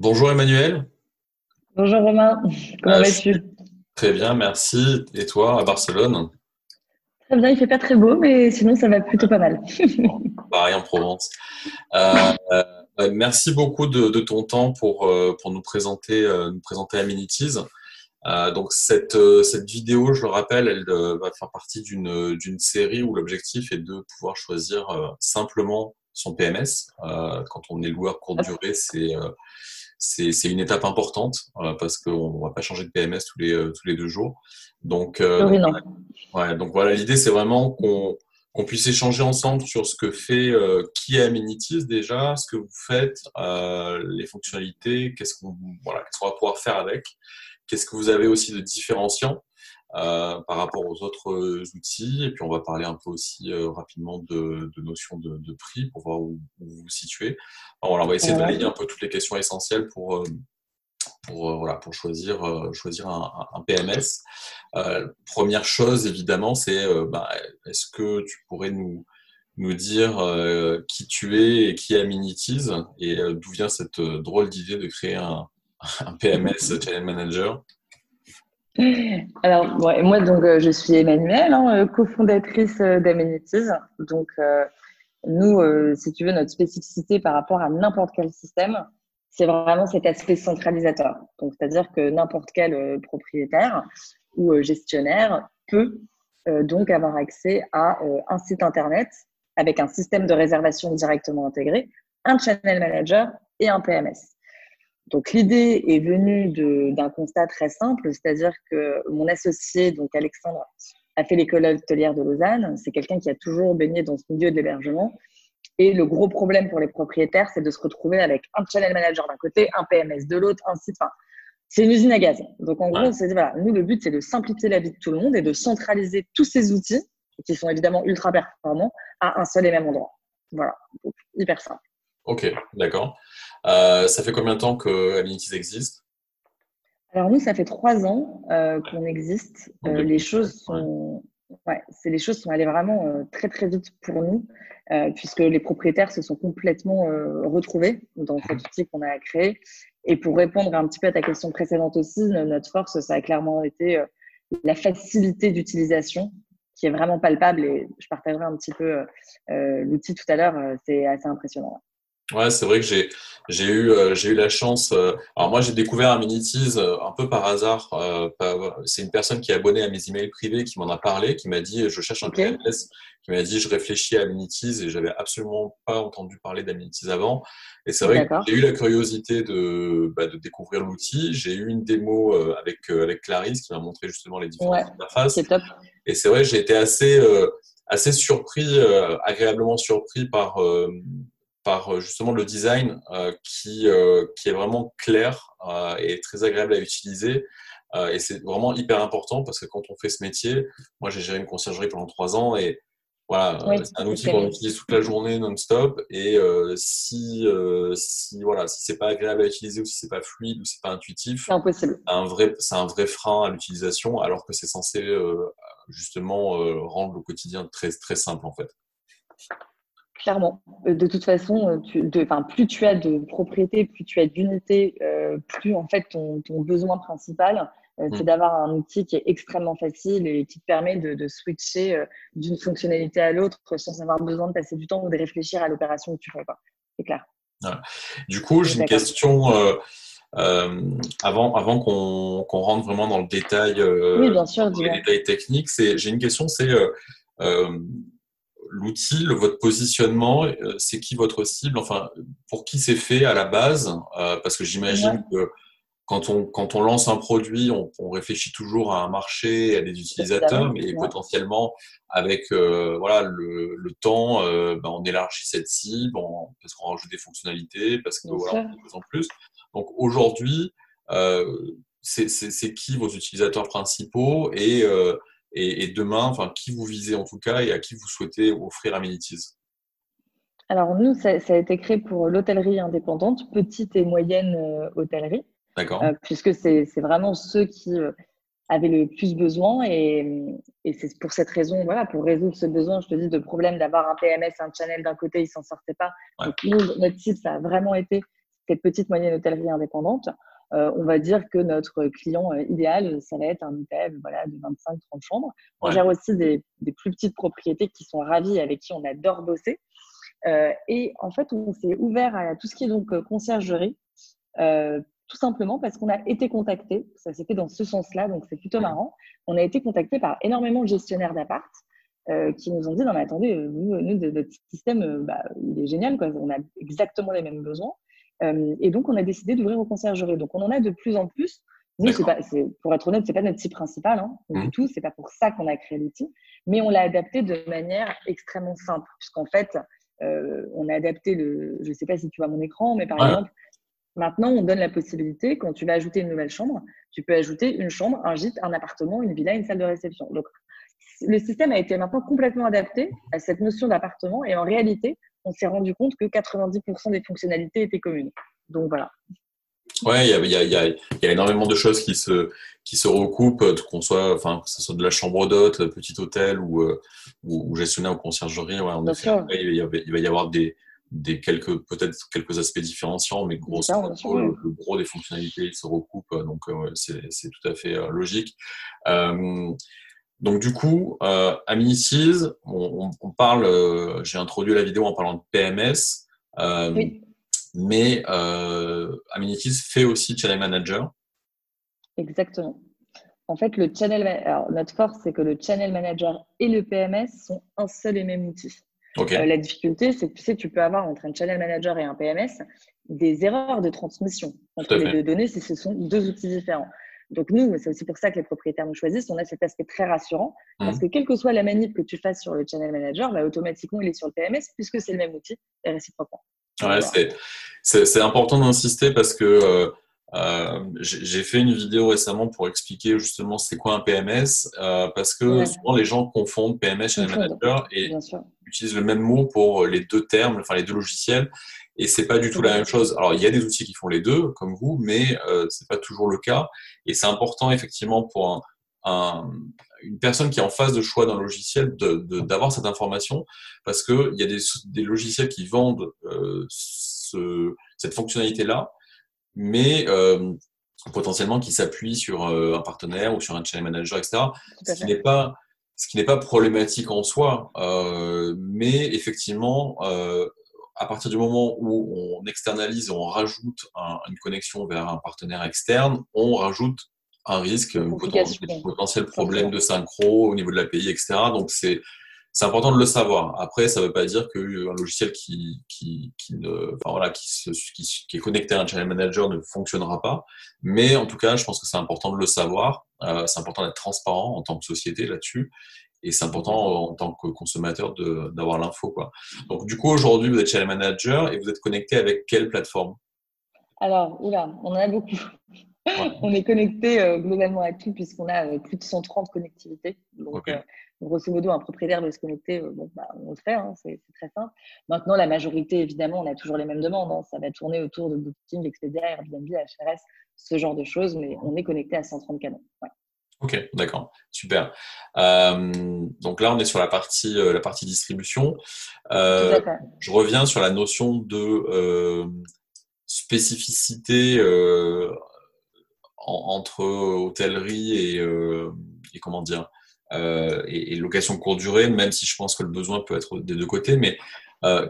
Bonjour Emmanuel. Bonjour Romain, comment Euh, vas-tu Très bien, merci. Et toi, à Barcelone Très bien, il fait pas très beau, mais sinon ça va plutôt pas mal. Pareil en Provence. Euh, euh, merci beaucoup de, de ton temps pour, euh, pour nous présenter, nous présenter Amenities. Donc cette, cette vidéo, je le rappelle, elle va faire partie d'une d'une série où l'objectif est de pouvoir choisir simplement son PMS. Quand on est loueur courte durée, c'est c'est une étape importante euh, parce qu'on va pas changer de PMS tous les euh, tous les deux jours. Donc, euh, Oui, non. Ouais, donc voilà, l'idée c'est vraiment qu'on qu'on puisse échanger ensemble sur ce que fait euh, qui est Amenities déjà, ce que vous faites, euh, les fonctionnalités, qu'est-ce qu'on voilà, va pouvoir faire avec, qu'est-ce que vous avez aussi de différenciant par rapport aux autres euh, outils, et puis on va parler un peu aussi euh, rapidement de, de notions de, de prix pour voir où, où vous vous situez. Alors, voilà, on va essayer de balayer un peu toutes les questions essentielles pour euh, pour, euh, voilà, pour choisir, euh, choisir un, un- PMS. Euh, première chose, évidemment, c'est euh, bah, est-ce que tu pourrais nous, nous dire euh, qui tu es et qui est Amenities et euh, d'où vient cette euh, drôle d'idée de créer un, un PMS Channel Manager? Alors, ouais, moi, donc, euh, je suis Emmanuelle, hein, euh, cofondatrice euh, d'Amenities. Donc, nous, si tu veux, notre spécificité par rapport à n'importe quel système, c'est vraiment cet aspect centralisateur. Donc, c'est-à-dire que n'importe quel propriétaire ou gestionnaire peut donc avoir accès à un site internet avec un système de réservation directement intégré, un channel manager et un PMS. Donc l'idée est venue d'un constat très simple, c'est-à-dire que mon associé, donc Alexandre, a fait l'école hôtelière de Lausanne. C'est quelqu'un qui a toujours baigné dans ce milieu de l'hébergement. Et le gros problème pour les propriétaires, c'est de se retrouver avec un channel manager d'un côté, un PMS de l'autre, un site. Enfin, c'est une usine à gaz. Donc en gros, on s'est dit, voilà, nous, le but, c'est de simplifier la vie de tout le monde et de centraliser tous ces outils, qui sont évidemment ultra performants, à un seul et même endroit. Voilà, donc hyper simple. Ok, d'accord. Euh, ça fait combien de temps que Amenities existe? Alors nous, ça fait trois ans euh, qu'on existe. Euh, 2017, les choses sont, ouais, c'est les choses sont allées vraiment très très vite pour nous, puisque les propriétaires se sont complètement retrouvés dans cet outil qu'on a créé. Et pour répondre un petit peu à ta question précédente aussi, no- notre force, ça a clairement été la facilité d'utilisation, qui est vraiment palpable. Et je partagerai un petit peu l'outil tout à l'heure. c'est assez impressionnant. Ouais, c'est vrai que j'ai j'ai eu euh, j'ai eu la chance. euh, alors moi j'ai découvert Amenities euh, un peu par hasard. euh, c'est une personne qui est abonnée à mes emails privés qui m'en a parlé, qui m'a dit je cherche un Ok. PMS, qui m'a dit je réfléchis à Amenities et j'avais absolument pas entendu parler d'Amenities avant. Et c'est vrai que j'ai eu la curiosité de bah, de découvrir l'outil. J'ai eu une démo euh, avec euh, avec Clarisse qui m'a montré justement les différentes Ouais. interfaces. C'est top. Et c'est vrai, j'ai été assez, euh, assez surpris, euh, agréablement surpris par, euh, par euh, justement le design euh, qui, euh, qui est vraiment clair et très agréable à utiliser. Et c'est vraiment hyper important parce que quand on fait ce métier, moi j'ai géré une conciergerie pendant trois ans et voilà, Oui, c'est un outil qu'on utilise toute la journée non-stop et euh, si, euh, si voilà, si c'est pas agréable à utiliser ou si c'est pas fluide ou si c'est pas intuitif, C'est impossible. un vrai, c'est un vrai frein à l'utilisation, alors que c'est censé euh, justement rendre le quotidien très, très simple en fait. Clairement. Euh, De toute façon, euh, tu, de, enfin, plus tu as de propriétés, plus tu as d'unités, euh, plus en fait ton, ton besoin principal, euh, c'est Mm. d'avoir un outil qui est extrêmement facile et qui te permet de, de switcher euh, d'une fonctionnalité à l'autre sans avoir besoin de passer du temps ou de réfléchir à l'opération que tu fais. C'est clair. Du coup, j'ai une question avant, avant qu'on qu'on rentre vraiment dans le détail, Oui, bien sûr, dans les détails techniques. J'ai une question, c'est l'outil, votre positionnement, euh, c'est qui votre cible Enfin, pour qui c'est fait à la base Euh, Parce que j'imagine que quand on, quand on lance un produit, on, on réfléchit toujours à un marché, à des utilisateurs, mais potentiellement avec euh, voilà le, le temps, euh, ben, on élargit cette cible on- parce qu'on rajoute des fonctionnalités, parce Bien voilà, fait de plus en plus. Donc aujourd'hui, euh, c'est qui vos utilisateurs principaux et, et, et demain, enfin qui vous visez en tout cas et à qui vous souhaitez offrir Amenities? Alors nous, ça, ça a été créé pour l'hôtellerie indépendante, petite et moyenne euh, hôtellerie. D'accord Euh, puisque c'est vraiment ceux qui euh, avaient le plus besoin et, et c'est pour cette raison, voilà, pour résoudre ce besoin, je te dis, de problème d'avoir un PMS, un channel d'un côté, ils s'en sortaient pas. Ouais. Donc nous, notre cible, ça a vraiment été cette petite moyenne hôtellerie indépendante, euh, on va dire que notre client euh, idéal, ça va être un hôtel voilà, de 25-30 chambres. On gère aussi des, plus petites propriétés qui sont ravies, avec qui on adore bosser. Euh, et en fait, on s'est ouvert à tout ce qui est donc conciergerie, tout simplement parce qu'on a été contacté, ça s'est fait dans ce sens-là, donc c'est plutôt marrant. On a été contacté par énormément de gestionnaires d'appart qui nous ont dit non mais attendez, nous, notre système, bah, il est génial, quoi. on a exactement les mêmes besoins. Euh, et donc, on a décidé d'ouvrir aux conciergeries. Donc, on en a de plus en plus. Nous, pas, pour être honnête, c'est pas notre outil principal hein, du mmh. tout. C'est pas pour ça qu'on a créé l'outil, mais on l'a adapté de manière extrêmement simple, puisqu'en fait, euh, on a adapté le. Je sais pas si tu vois mon écran, mais par exemple, maintenant, on donne la possibilité quand tu vas ajouter une nouvelle chambre, tu peux ajouter une chambre, un gîte, un appartement, une villa, une salle de réception. Donc, le système a été maintenant complètement adapté à cette notion d'appartement, et en réalité, on s'est rendu compte que 90% des fonctionnalités étaient communes. Donc voilà. Ouais, il y a, énormément de choses qui se, qui se recoupent, qu'on soit, enfin, que ce soit de la chambre d'hôte, petit hôtel ou, euh, ou, gestionnaire ou conciergerie. Ouais, il, va y avoir des, des quelques, peut-être quelques aspects différenciants, mais gros, le, gros des fonctionnalités se recoupent, donc euh, c'est tout à fait euh, logique. Donc du coup, euh, Aminities, on, parle, euh, j'ai introduit la vidéo en parlant de PMS, euh, mais euh, Aminities fait aussi Channel Manager. Exactement. En fait, le channel, alors, notre force, c'est que le Channel Manager et le PMS sont un seul et même outil. Euh, la difficulté, c'est que tu sais, tu peux avoir entre un Channel Manager et un PMS des erreurs de transmission entre les deux données si ce sont deux outils différents. Donc nous, c'est aussi pour ça que les propriétaires nous choisissent. On a cet aspect très rassurant parce mmh. que quelle que soit la manip que tu fasses sur le Channel Manager, bah, automatiquement, il est sur le PMS puisque c'est le même outil et réciproquement. Ouais, c'est important d'insister parce que euh, euh, j'ai fait une vidéo récemment pour expliquer justement c'est quoi un PMS euh, parce que souvent les gens confondent PMS Channel Manager et utilisent le même mot pour les deux termes, enfin les deux logiciels et c'est pas du tout la même chose. Alors il y a des outils qui font les deux, comme vous, mais euh, c'est pas toujours le cas. Et c'est important effectivement pour un, une personne qui est en phase de choix d'un logiciel d'avoir de, cette information, parce que il y a des, des logiciels qui vendent euh, ce, cette fonctionnalité-là, mais euh, potentiellement qui s'appuient sur euh, un partenaire ou sur un channel manager, etc. Ce qui n'est pas ce qui n'est pas problématique en soi, euh, mais effectivement, euh, à partir du moment où on externalise et on rajoute une connexion vers un partenaire externe, on rajoute un risque, un potentiel, problème de synchro au niveau de l'API, etc. Donc, c'est c'est important de le savoir. Après, ça ne veut pas dire qu'un logiciel qui, qui, qui, ne, enfin, voilà, qui, se, qui, est connecté à un channel manager ne fonctionnera pas. Mais en tout cas, je pense que c'est important de le savoir. Euh, c'est important d'être transparent en tant que société là-dessus. Et c'est important en tant que consommateur d'avoir l'info. Quoi. Donc, du coup, aujourd'hui, vous êtes channel manager et vous êtes connecté avec quelle plateforme? Alors, oula, on en a beaucoup. on est connecté euh, globalement à tout puisqu'on a euh, plus de 130 connectivités. Donc, euh, grosso modo, un propriétaire veut se connecter, bon, bah, on le fait, hein, c'est très simple. Maintenant, la majorité, évidemment, on a toujours les mêmes demandes. Hein. Ça va tourner autour de Booking, Expedia, Airbnb, HRS, ce genre de choses, mais on est connecté à 130 canaux. Ok, d'accord, super. Euh, donc là, on est sur la partie, euh, la partie distribution. Euh, je reviens sur la notion de spécificité entre hôtellerie et, et, comment dire et, et, location courte durée, même si je pense que le besoin peut être des deux côtés. Mais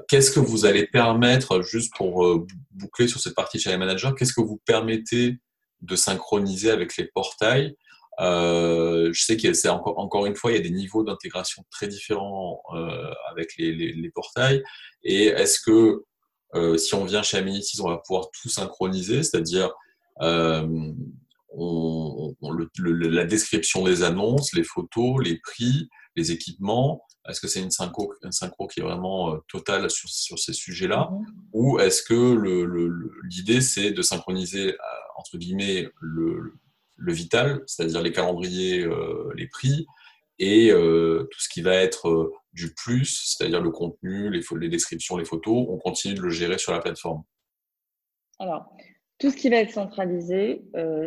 qu'est-ce que vous allez permettre, juste pour boucler sur cette partie chez les managers, qu'est-ce que vous permettez de synchroniser avec les portails euh, je sais que c'est encore, encore une fois, il y a des niveaux d'intégration très différents euh, avec les, les, les, portails. Et est-ce que euh, si on vient chez Amenities, on va pouvoir tout synchroniser, c'est-à-dire on, on, le, la description des annonces, les photos, les prix, les équipements Est-ce que c'est une synchro, une synchro qui est vraiment totale sur, sur ces sujets-là? Mm-hmm. Ou est-ce que l'idée, c'est de synchroniser, entre guillemets, le le vital, c'est-à-dire les calendriers, euh, les prix, et euh, tout ce qui va être euh, du plus, c'est-à-dire le contenu, les, les, descriptions, les photos, on continue de le gérer sur la plateforme. Alors, Tout ce qui va être centralisé,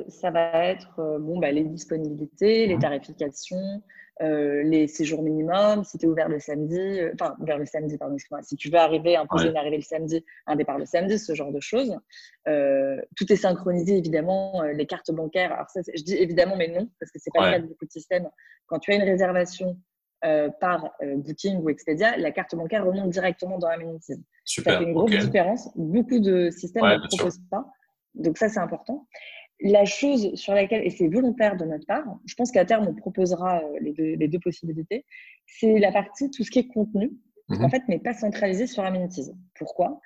ça va être bon, bah, les disponibilités, les mhm. tarifications, euh, les séjours minimums, si tu es ouvert le samedi, enfin, ouvert le samedi, pardon, excuse-moi, si tu veux arriver, imposer une arrivée le samedi, un départ le samedi, ce genre de choses. tout est synchronisé, évidemment, les cartes bancaires. Alors, ça, je dis évidemment, mais non, parce que c'est pas le cas de beaucoup de systèmes. Quand tu as une réservation par Booking ou Expedia, la carte bancaire remonte directement dans Amenities. Super. Ça fait une grosse différence. Beaucoup de systèmes ne proposent pas. Donc ça, c'est important. La chose sur laquelle, et c'est volontaire de notre part, je pense qu'à terme, on proposera euh, les deux, possibilités, c'est la partie, tout ce qui est contenu, mhm. en fait, n'est pas centralisé sur Amenities. Pourquoi?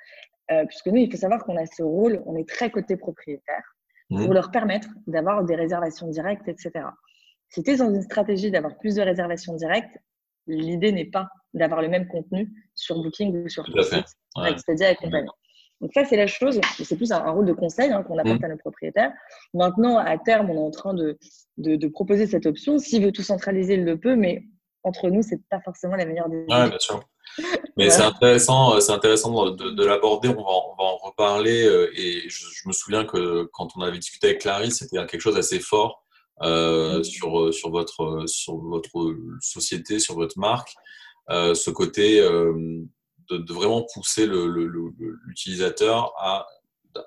Euh, Puisque nous, il faut savoir qu'on a ce rôle, on est très côté propriétaire, mhm. pour leur permettre d'avoir des réservations directes, etc. Si tu es dans une stratégie d'avoir plus de réservations directes, l'idée n'est pas d'avoir le même contenu sur Booking ou sur Expedia et compagnie. Donc ça, c'est la chose, c'est plus un, rôle de conseil hein, qu'on apporte mmh. à nos propriétaires. Maintenant, à terme, on est en train de, de, proposer cette option. S'il veut tout centraliser, il le peut, mais entre nous, c'est pas forcément la meilleure des Oui, bien sûr. Mais c'est intéressant, c'est intéressant de, l'aborder. On va, on va en reparler. Euh, et je, me souviens que quand on avait discuté avec Clarisse, c'était quelque chose d'assez fort euh, mmh. sur, sur, votre, sur votre société, sur votre marque. Euh, ce côté de, vraiment pousser l'utilisateur à,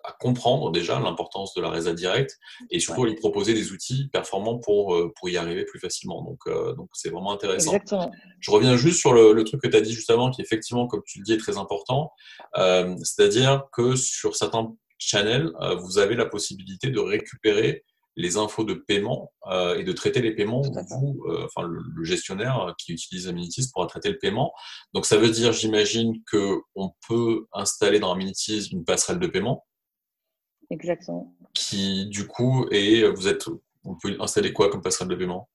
à, comprendre déjà l'importance de la résa directe et surtout lui proposer des outils performants pour, euh, pour y arriver plus facilement. Donc, euh, donc c'est vraiment intéressant. Exactement. Je reviens juste sur le, truc que tu as dit juste avant, qui effectivement, comme tu le dis, est très important. Euh, c'est-à-dire que sur certains channels, vous avez la possibilité de récupérer les infos de paiement euh, et de traiter les paiements, vous, euh, enfin le, gestionnaire qui utilise Amenities pourra traiter le paiement. Donc ça veut dire, j'imagine, qu'on peut installer dans Amenities une passerelle de paiement. Exactement. Qui du coup est, vous êtes, on peut installer quoi comme passerelle de paiement?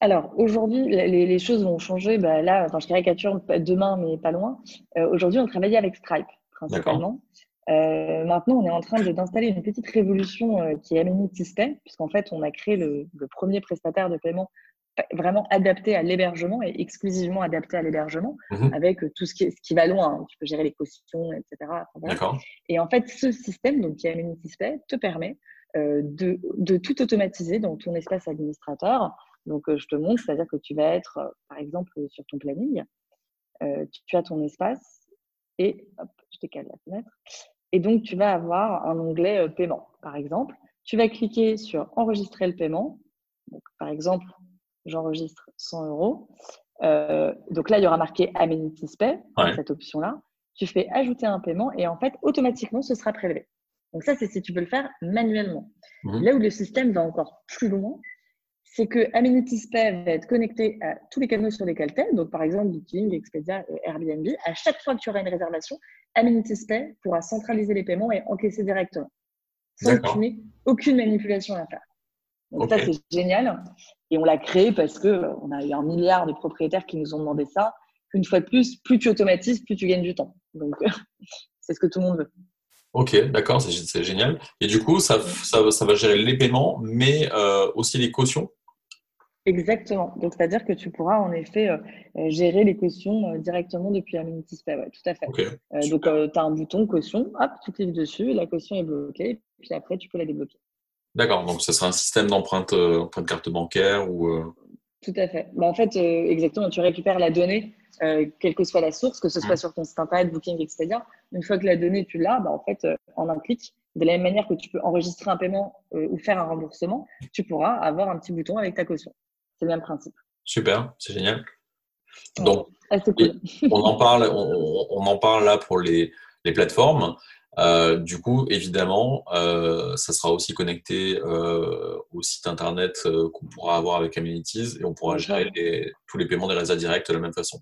Alors aujourd'hui, les, choses vont changer. Bah, là, enfin, je caricature demain, mais pas loin. Euh, aujourd'hui, on travaille avec Stripe principalement. Euh, maintenant, on est en train d'installer une petite révolution euh, qui est Amenities Pay, puisqu'en fait, on a créé le, premier prestataire de paiement vraiment adapté à l'hébergement et exclusivement adapté à l'hébergement, mhm. avec tout ce qui, ce qui va loin. Hein. Tu peux gérer les cautions, etc. Et en fait, ce système, donc qui est Amenities Pay, te permet euh, de, de, tout automatiser dans ton espace administrateur. Donc, je te montre, c'est-à-dire que tu vas être, par exemple, sur ton planning, tu as ton espace et hop, je décale la fenêtre. Et donc, tu vas avoir un onglet euh, paiement, par exemple. Tu vas cliquer sur enregistrer le paiement. Donc, par exemple, j'enregistre 100 euros. Euh, donc là, il y aura marqué Amenities Pay, cette option-là. Tu fais ajouter un paiement et en fait, automatiquement, ce sera prélevé. Donc ça, c'est si tu veux le faire manuellement. Mhm. Là où le système va encore plus loin, c'est que Amenities Pay va être connecté à tous les canaux sur lesquels tu es. Donc, par exemple, Booking, Expedia, Airbnb. À chaque fois que tu auras une réservation, Amenities Pay pourra centraliser les paiements et encaisser directement. Sans que tu n'aies aucune manipulation à faire. Donc, ça, c'est génial. Et on l'a créé parce qu'on euh, a eu un milliard de propriétaires qui nous ont demandé ça. Une fois de plus, plus tu automatises, plus tu gagnes du temps. Donc, c'est ce que tout le monde veut. Ok, d'accord, c'est génial. Et du coup, ça, ça, va gérer les paiements, mais euh, aussi les cautions Exactement. Donc, c'est-à-dire que tu pourras en effet euh, euh, gérer les cautions euh, directement depuis Amenities Pay. Ouais, tout à fait. donc, tu as un bouton caution, hop, tu cliques dessus, la caution est bloquée, puis après, tu peux la débloquer. D'accord. Donc, ce sera un système d'empreinte de carte bancaire ou. Tout à fait. Bah, en fait, exactement, tu récupères la donnée, quelle que soit la source, que ce soit mmh. sur ton site internet, Booking, Expedia. Une fois que la donnée, tu l'as, bah, en fait, en un clic, de la même manière que tu peux enregistrer un paiement ou faire un remboursement, tu pourras avoir un petit bouton avec ta caution. C'est le même principe. Super, c'est génial. Donc, ah, on, en parle, on, en parle là pour les, plateformes. Euh, du coup, évidemment, euh, ça sera aussi connecté euh, au site internet qu'on pourra avoir avec Amenities et on pourra gérer tous les paiements des réseaux directs de la même façon.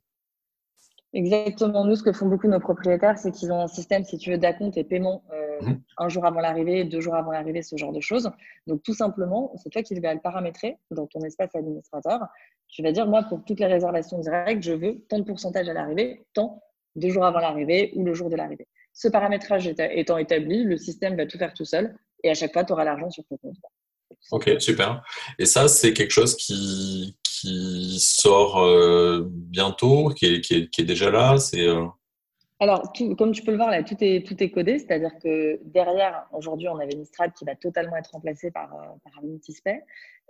Exactement. Nous, ce que font beaucoup nos propriétaires, c'est qu'ils ont un système, si tu veux, d'acompte et paiement mhm. un jour avant l'arrivée, deux jours avant l'arrivée, ce genre de choses. Donc, tout simplement, c'est toi qui vas le paramétrer dans ton espace administrateur. Tu vas dire, moi, pour toutes les réservations directes, je veux tant de pourcentage à l'arrivée, tant deux jours avant l'arrivée ou le jour de l'arrivée. Ce paramétrage étant établi, le système va tout faire tout seul et à chaque fois, tu auras l'argent sur ton compte. Ok, super. Et ça, c'est quelque chose qui, qui sort euh, bientôt, qui est, qui, est, déjà là. C'est euh, alors, comme tu peux le voir, là, tout est, tout est codé, c'est-à-dire que derrière, aujourd'hui, on avait une strat qui va totalement être remplacée par, euh, par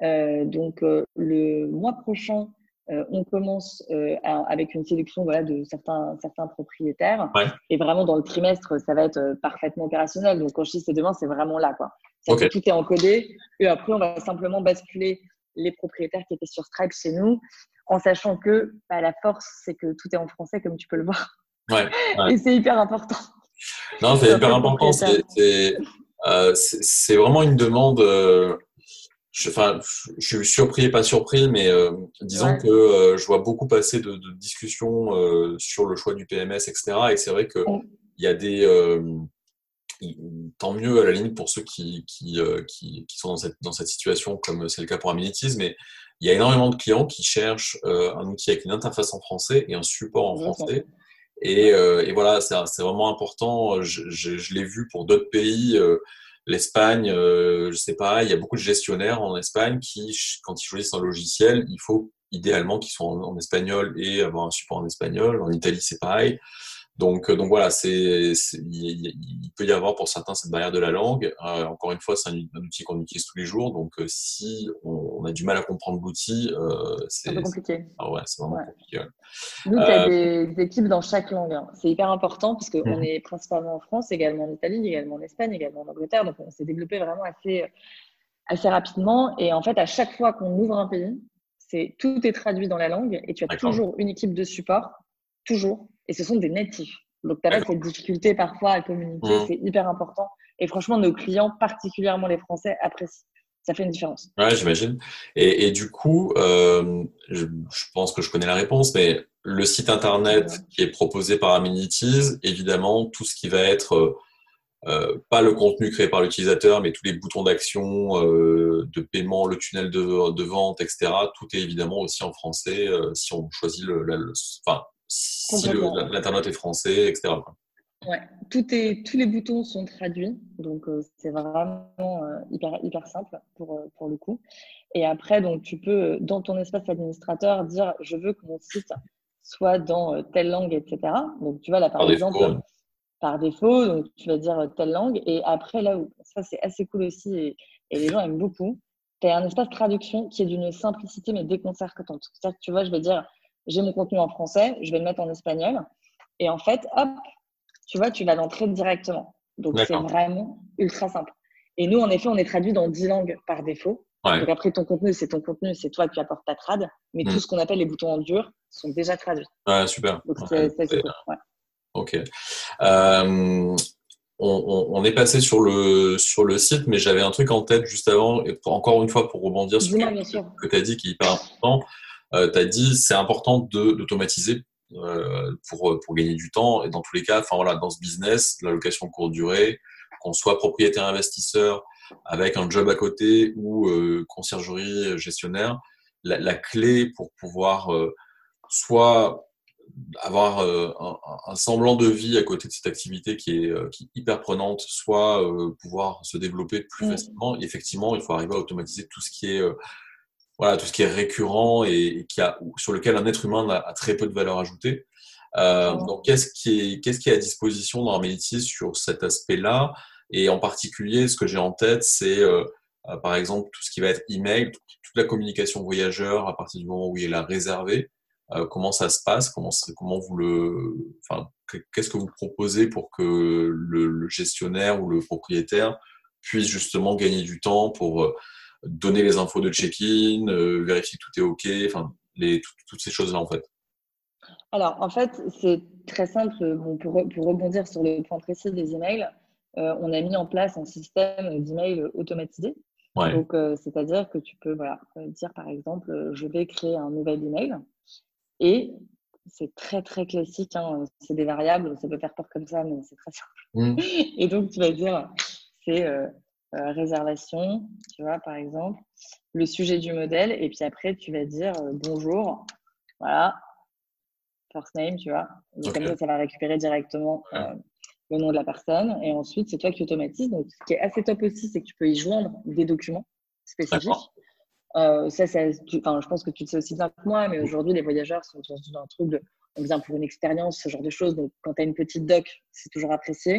Euh, donc, euh, le mois prochain, euh, on commence avec une sélection voilà, de certains, certains propriétaires. Et vraiment, dans le trimestre, ça va être parfaitement opérationnel. Donc, quand je dis c'est demain, c'est vraiment là. Quoi. tout est encodé. Et après, on va simplement basculer les propriétaires qui étaient sur Stripe chez nous, en sachant que bah, la force, c'est que tout est en français, comme tu peux le voir. Ouais, Et c'est hyper important. Non, c'est hyper important. Euh, c'est vraiment une demande. Euh, je, enfin, je suis surpris et pas surpris, mais euh, disons que je vois beaucoup passer de, discussions sur le choix du PMS, etc. Et c'est vrai qu'il il y a des. tant mieux à la limite pour ceux qui, qui, qui, qui sont dans cette, dans cette situation, comme c'est le cas pour Amenities, mais il y a énormément de clients qui cherchent un outil avec une interface en français et un support en français. Et, euh, et voilà, c'est vraiment important. Je, je, je l'ai vu pour d'autres pays. Euh, L'Espagne, euh, je sais pas, il y a beaucoup de gestionnaires en Espagne qui, quand ils choisissent un logiciel, il faut idéalement qu'ils soient en, en, espagnol et avoir un support en espagnol. En Italie, c'est pareil. Donc, euh, donc voilà, c'est, il, peut y avoir pour certains cette barrière de la langue. Euh, encore une fois, c'est un, outil qu'on utilise tous les jours. Donc, euh, si on, a du mal à comprendre l'outil, c'est compliqué. Ah ouais, c'est vraiment compliqué. Nous, tu as des, équipes dans chaque langue. Hein. C'est hyper important parce qu'on mmh. est principalement en France, également en Italie, également en Espagne, également en Angleterre. Donc, on s'est développé vraiment assez, assez rapidement. Et en fait, à chaque fois qu'on ouvre un pays, c'est tout est traduit dans la langue et tu as toujours une équipe de support, toujours et ce sont des natifs. Donc, tu as pas cette difficulté parfois à communiquer, mmh. c'est hyper important. Et franchement, nos clients, particulièrement les Français, apprécient. Ça fait une différence. Ouais, j'imagine. Et, et, du coup, euh, je, pense que je connais la réponse, mais le site internet qui est proposé par Amenities, évidemment, tout ce qui va être euh, euh, pas le contenu créé par l'utilisateur, mais tous les boutons d'action, euh, de paiement, le tunnel de, de, vente, etc. Tout est évidemment aussi en français si on choisit le, le enfin, si l'internet est français, etc. Ouais, tout est, tous les boutons sont traduits, donc euh, c'est vraiment euh, hyper, hyper simple pour, euh, pour le coup. Et après, donc tu peux, dans ton espace administrateur, dire je veux que mon site soit dans telle langue, etc. Donc tu vois là, par, exemple, par défaut, donc tu vas dire telle langue. Et après, là où ça c'est assez cool aussi et, et les gens aiment beaucoup, tu as un espace traduction qui est d'une simplicité mais déconcertante. C'est-à-dire que tu vois, je vais dire j'ai mon contenu en français, je vais le mettre en espagnol. Et en fait, hop, tu vois, tu vas l'entrer directement. Donc, c'est vraiment ultra simple. Et nous, en effet, on est traduit dans 10 langues par défaut. Donc, après, ton contenu, c'est ton contenu, c'est toi qui apportes ta trad. Mais tout mm. ce qu'on appelle les boutons en dur sont déjà traduits. Ouais, super. Donc, c'est cool. Ok. Euh, on, est passé sur le, sur le site, mais j'avais un truc en tête juste avant, et encore une fois pour rebondir sur ce que tu as dit qui est hyper important euh, tu as dit c'est important d'automatiser euh, pour, pour gagner du temps. Et dans tous les cas, enfin voilà, dans ce business, la location courte durée, qu'on soit propriétaire investisseur avec un job à côté ou euh, conciergerie gestionnaire, la, la, clé pour pouvoir soit avoir un, un, semblant de vie à côté de cette activité qui est, qui est hyper prenante, soit pouvoir se développer plus mmh. facilement. effectivement, il faut arriver à automatiser tout ce qui est voilà, tout ce qui est récurrent et, qui a, sur lequel un être humain a, très peu de valeur ajoutée. Euh, donc, qu'est-ce qui, est, qu'est-ce qui est à disposition dans Armélitis sur cet aspect-là? Et en particulier, ce que j'ai en tête, c'est euh, euh, par exemple tout ce qui va être email, toute, toute la communication voyageur à partir du moment où il est là réservé. Euh, comment ça se passe? Comment, comment vous le, enfin, qu'est-ce que vous proposez pour que le, le gestionnaire ou le propriétaire puisse justement gagner du temps pour euh, donner les infos de check-in, euh, vérifier que tout est OK, enfin, les, toutes ces choses-là, en fait Alors, en fait, c'est très simple. Bon, pour, pour, rebondir sur le point précis des emails, euh, on a mis en place un système d'email automatisé. Donc, euh, c'est-à-dire que tu peux voilà, dire, par exemple, je vais créer un nouvel email et c'est très, très classique. Hein, c'est des variables, ça peut faire peur comme ça, mais c'est très simple. Mmh. Et donc, tu vas dire, c'est euh, réservation, tu vois, par exemple, le sujet du modèle, et puis après, tu vas dire euh, bonjour, voilà, first name, tu vois. Donc, comme ça, ça va récupérer directement euh, le nom de la personne, et ensuite, c'est toi qui automatises. Donc, ce qui est assez top aussi, c'est que tu peux y joindre des documents spécifiques. ça, ça tu, je pense que tu le sais aussi bien que moi, mais aujourd'hui, les voyageurs sont dans un truc de on vient pour une expérience, ce genre de choses. Donc, quand tu as une petite doc, c'est toujours apprécié.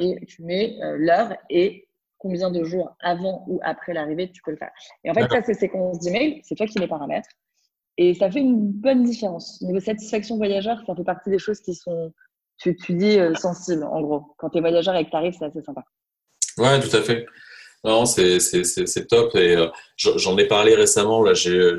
Et tu mets l'heure et combien de jours avant ou après l'arrivée tu peux le faire. Et en fait, ça, c'est séquence d'email, c'est toi qui les paramètres. Et ça fait une bonne différence. Niveau satisfaction voyageur, ça fait partie des choses qui sont, tu, tu dis, euh, sensibles, en gros. Quand tu es voyageur et que tu arrives, c'est assez sympa. Ouais, tout à fait. Non, c'est top. Et euh, j'en ai parlé récemment. Là, j'ai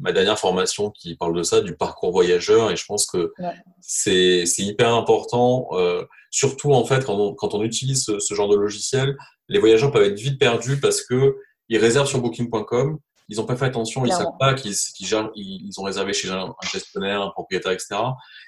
ma dernière formation qui parle de ça, du parcours voyageur. Et je pense que c'est hyper important, euh, surtout en fait quand on, quand on utilise ce, ce, genre de logiciel, les voyageurs peuvent être vite perdus parce que ils réservent sur Booking.com, ils n'ont pas fait attention, ils ne savent pas qu'ils ils, ont réservé chez un, gestionnaire, un propriétaire, etc.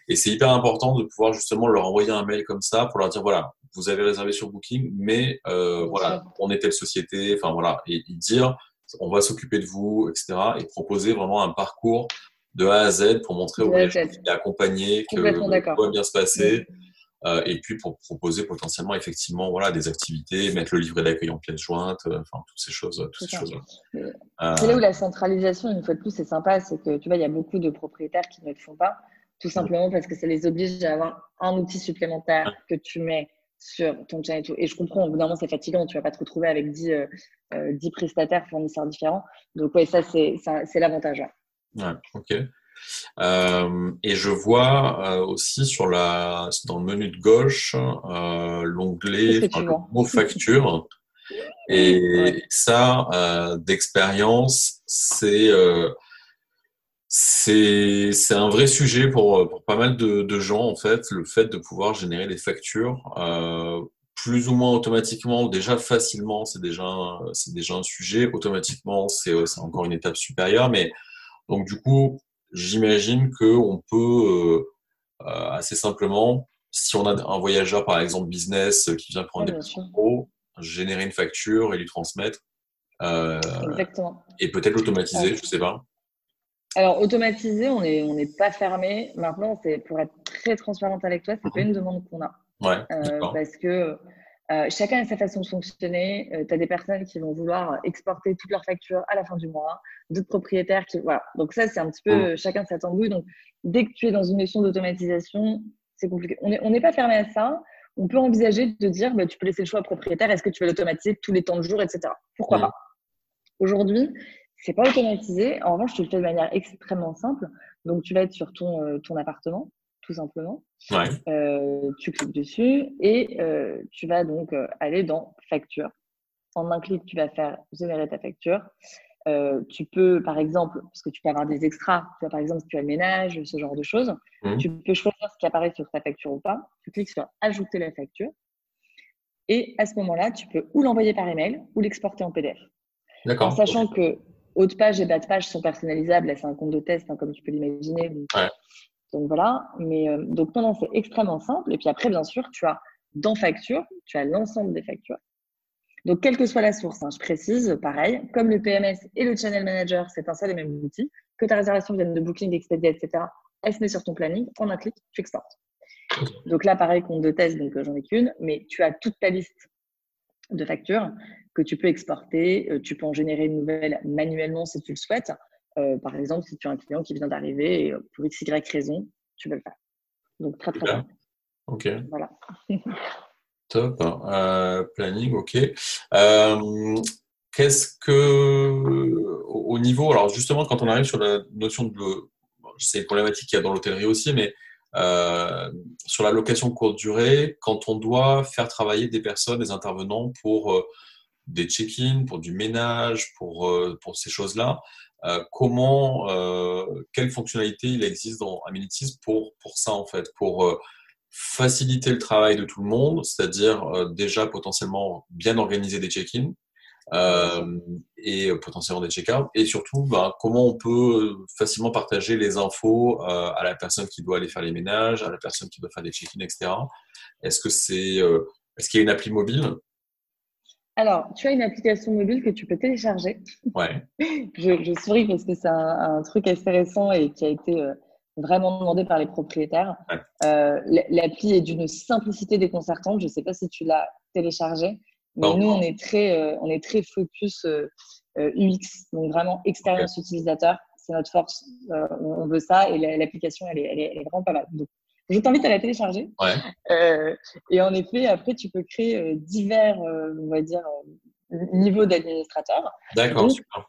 Et c'est hyper important de pouvoir justement leur envoyer un mail comme ça pour leur dire voilà, vous avez réservé sur Booking, mais euh, voilà, on est telle société, enfin voilà, et, dire on va s'occuper de vous, etc. Et proposer vraiment un parcours de A à Z pour montrer aux voyageurs qu'il est accompagné, que tout va bien se passer. Euh, et puis pour proposer potentiellement effectivement voilà des activités, mettre le livret d'accueil en pièce jointe, euh, enfin toutes ces choses, toutes ces choses. Euh, c'est là où la centralisation, une fois de plus, c'est sympa, c'est que tu vois, il y a beaucoup de propriétaires qui ne le font pas, tout simplement parce que ça les oblige à avoir un outil supplémentaire que tu mets sur ton channel et tout. Et je comprends, évidemment, c'est fatigant, tu vas pas te retrouver avec 10, 10 prestataires, fournisseurs différents. Donc, ouais, ça, c'est l'avantage. Ouais, ok. Euh, et je vois euh, aussi sur la, dans le menu de gauche euh, l'onglet le mot facture. Et ça, d'expérience, c'est c'est un vrai sujet pour, pour pas mal de, de, gens, en fait, le fait de pouvoir générer des factures plus ou moins automatiquement, déjà facilement, c'est déjà, c'est déjà un sujet. Automatiquement, c'est encore une étape supérieure. Mais donc, du coup, j'imagine qu'on peut euh, euh, assez simplement, si on a un voyageur par exemple business qui vient prendre des petits euros, générer une facture et lui transmettre. Euh, Exactement. Et peut-être l'automatiser, je ne sais pas. Alors, automatiser, on n'est on pas fermé. Maintenant, pour être très transparente avec toi, ce n'est pas une demande qu'on a. Ouais, parce que euh, chacun a sa façon de fonctionner. Euh, tu as des personnes qui vont vouloir exporter toutes leurs factures à la fin du mois, d'autres propriétaires qui. Voilà. Donc, ça, c'est un petit peu mmh. chacun sa tambouille. Donc, dès que tu es dans une mission d'automatisation, c'est compliqué. On n'est pas fermé à ça. On peut envisager de dire bah, tu peux laisser le choix au propriétaire est-ce que tu veux l'automatiser tous les temps de jour, etc. Pourquoi mmh. pas? Aujourd'hui, c'est pas automatisé. En revanche, tu le fais de manière extrêmement simple. Donc, tu vas être sur ton, euh, ton appartement tout simplement. Euh, tu cliques dessus et euh, tu vas donc euh, aller dans Facture. En un clic, tu vas faire générer ta facture. tu peux, par exemple, parce que tu peux avoir des extras, tu vois, par exemple, si tu as le ménage, ce genre de choses, mmh. tu peux choisir ce qui apparaît sur ta facture ou pas. Tu cliques sur Ajouter la facture. Et à ce moment-là, tu peux ou l'envoyer par email ou l'exporter en PDF. En sachant que haut de page et bas de page sont personnalisables, c'est un compte de test, hein, comme tu peux l'imaginer. Donc voilà, mais euh, donc non, non, c'est extrêmement simple. Et puis après, bien sûr, tu as dans facture, tu as l'ensemble des factures. Donc, quelle que soit la source, hein, je précise, pareil, comme le PMS et le Channel Manager, c'est un seul et même outil, que ta réservation vienne de Booking, Expedia, etc., elle se met sur ton planning, en un clic, tu exportes. Donc là, pareil, compte de test, donc euh, j'en ai qu'une, mais tu as toute ta liste de factures que tu peux exporter. Euh, tu peux en générer une nouvelle manuellement si tu le souhaites. Euh, par exemple, si tu as un client qui vient d'arriver et euh, pour x, y raison, tu veux le faire. Donc, très, très bien. Ok. Voilà. Top. Euh, planning, ok. Qu'est-ce que, au niveau, alors justement, quand on arrive sur la notion de, c'est une problématique qu'il y a dans l'hôtellerie aussi, mais sur la location courte durée, quand on doit faire travailler des personnes, des intervenants pour des check-in, pour du ménage, pour, pour ces choses-là, comment, euh, quelles fonctionnalités il existe dans Amenities pour, pour ça, en fait, pour euh, faciliter le travail de tout le monde, c'est-à-dire déjà potentiellement bien organiser des check-in, et potentiellement des check-out. Et surtout, ben, comment on peut facilement partager les infos à la personne qui doit aller faire les ménages, à la personne qui doit faire des check-in, etc. Est-ce que c'est, est-ce qu'il y a une appli mobile alors, tu as une application mobile que tu peux télécharger. Ouais. je, souris parce que c'est un, truc assez récent et qui a été euh, vraiment demandé par les propriétaires. Euh, l'appli est d'une simplicité déconcertante. Je ne sais pas si tu l'as téléchargée, mais nous, on est très, euh, on est très focus UX, donc vraiment expérience utilisateur. c'est notre force. On veut ça et l'application, elle est, elle, est, vraiment pas mal. Donc, je t'invite à la télécharger. Ouais. Euh, et en effet, après, tu peux créer euh, divers, on va dire, niveaux d'administrateur. D'accord, super.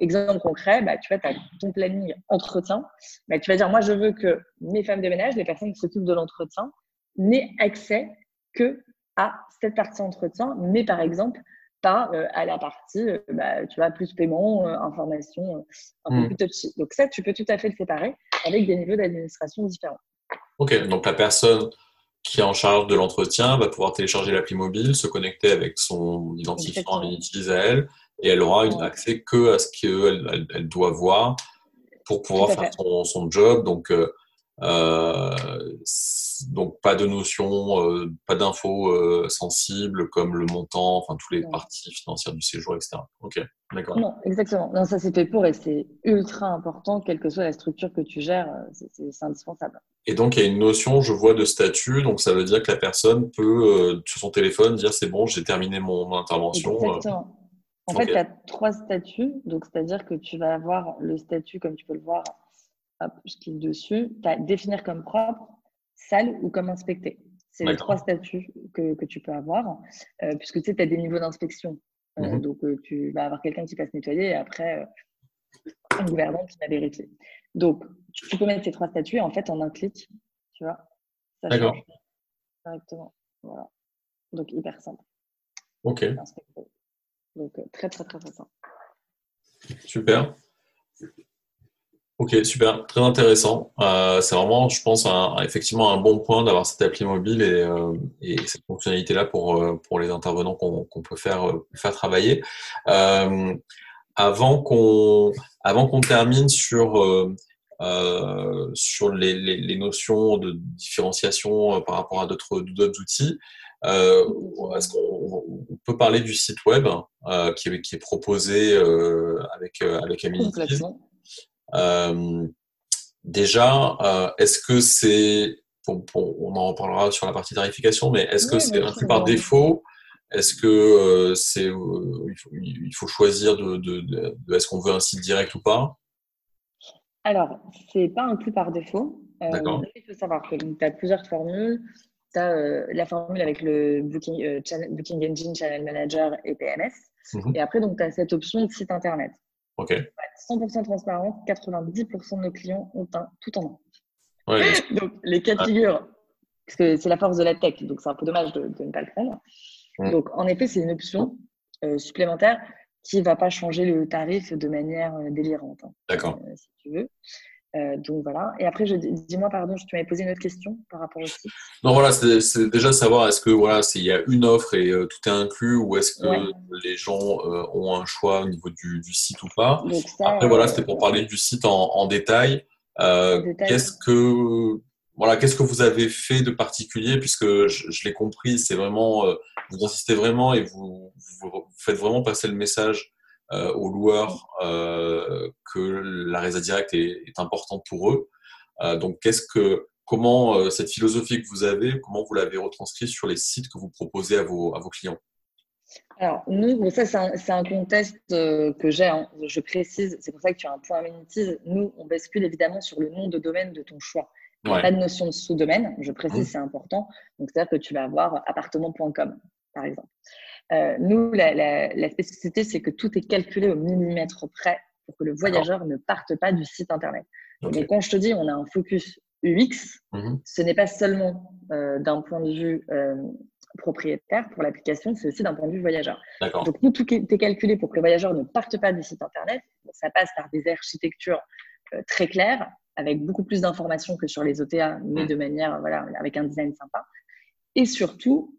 Exemple concret, bah, tu vois, tu as ton planning entretien. Bah, tu vas dire, moi, je veux que mes femmes de ménage, les personnes qui s'occupent de l'entretien, n'aient accès que à cette partie entretien, mais par exemple, pas euh, à la partie, euh, bah, tu vois, plus paiement, euh, information, un peu hmm. plus touchy. Donc ça, tu peux tout à fait le séparer avec des niveaux d'administration différents. Ok, donc la personne qui est en charge de l'entretien va pouvoir télécharger l'appli mobile, se connecter avec son identifiant et utiliser à elle, et elle aura accès que à ce qu'elle elle, doit voir pour pouvoir faire son, job. Donc, euh, donc pas de notion, euh, pas d'infos euh, sensibles comme le montant, enfin tous les parties financières du séjour, etc. Ok, d'accord. Non, exactement. Non, ça c'est fait pour et c'est ultra important, quelle que soit la structure que tu gères, c'est indispensable. Et donc il y a une notion, je vois, de statut, donc ça veut dire que la personne peut sur son téléphone dire c'est bon, j'ai terminé mon, intervention. Exactement. En fait, tu as trois statuts, donc c'est-à-dire que tu vas avoir le statut, comme tu peux le voir, je clique dessus, tu as définir comme propre, sale ou comme inspecté. C'est les trois statuts que, que, tu peux avoir, euh, puisque tu sais, tu as des niveaux d'inspection. Euh, mhm. Donc, euh, tu vas avoir quelqu'un qui passe nettoyer et après, un gouvernant qui va vérifier. Donc, tu, peux mettre ces trois statuts et en fait, en un clic, tu vois, ça change directement. Voilà. Donc, hyper simple. Ok. Donc, très, très, très, très simple. Super. Ok, super, très intéressant. Euh, c'est vraiment, je pense, effectivement un bon point d'avoir cette appli mobile et, euh, cette fonctionnalité-là pour, euh, pour les intervenants qu'on peut faire, faire travailler. avant qu'on termine sur sur les, notions de différenciation par rapport à d'autres outils, est-ce qu'on peut parler du site web qui, est, proposé avec avec déjà, euh, est-ce que c'est, on en reparlera sur la partie tarification, mais est-ce que c'est inclus par défaut? Est-ce que euh, c'est, il faut, choisir de, de, est-ce qu'on veut un site direct ou pas? Alors, c'est pas inclus par défaut. il faut savoir que tu as plusieurs formules. Tu as la formule avec le Booking, Booking Engine, Channel Manager et PMS. Mhm. Et après, tu as cette option de site internet. Ok. 100% transparent, 90% de nos clients ont un tout en un. donc, les cas de figure, parce que c'est la force de la tech, donc c'est un peu dommage de, ne pas le prendre. Donc, en effet, c'est une option euh, supplémentaire qui ne va pas changer le tarif de manière euh, délirante. Hein. D'accord. Euh, si tu veux. Euh, donc voilà. Et après, dis-moi, pardon, tu m'avais posé une autre question par rapport au site. Non, voilà, c'est déjà savoir est-ce que voilà, il y a une offre et euh, tout est inclus ou est-ce que les gens euh, ont un choix au niveau du, site ou pas. après, voilà, c'était pour parler du site en, détail. Qu'est-ce que voilà, qu'est-ce que vous avez fait de particulier puisque je, l'ai compris, c'est vraiment vous insistez vraiment et vous, vous, faites vraiment passer le message aux loueurs euh, que la résa directe est, importante pour eux. Euh, donc, qu'est-ce que, comment cette philosophie que vous avez, comment vous l'avez retranscrit sur les sites que vous proposez à vos, à vos clients? Alors, nous, ça, c'est un, contexte que j'ai, hein. je précise, c'est pour ça que tu as un point amenities. Nous, on bascule évidemment sur le nom de domaine de ton choix. Il n'y a pas de notion de sous-domaine, je précise, mmh. c'est important. Donc, c'est-à-dire que tu vas avoir appartement.com, par exemple. Euh, nous, la, spécificité, c'est que tout est calculé au millimètre près pour que le voyageur ne parte pas du site Internet. Mais quand je te dis on a un focus UX, mhm. ce n'est pas seulement euh, d'un point de vue euh, propriétaire pour l'application, c'est aussi d'un point de vue voyageur. Donc, nous, tout est calculé pour que le voyageur ne parte pas du site Internet. ça passe par des architectures très claires, avec beaucoup plus d'informations que sur les OTA, mais mhm. de manière, voilà, avec un design sympa. Et surtout,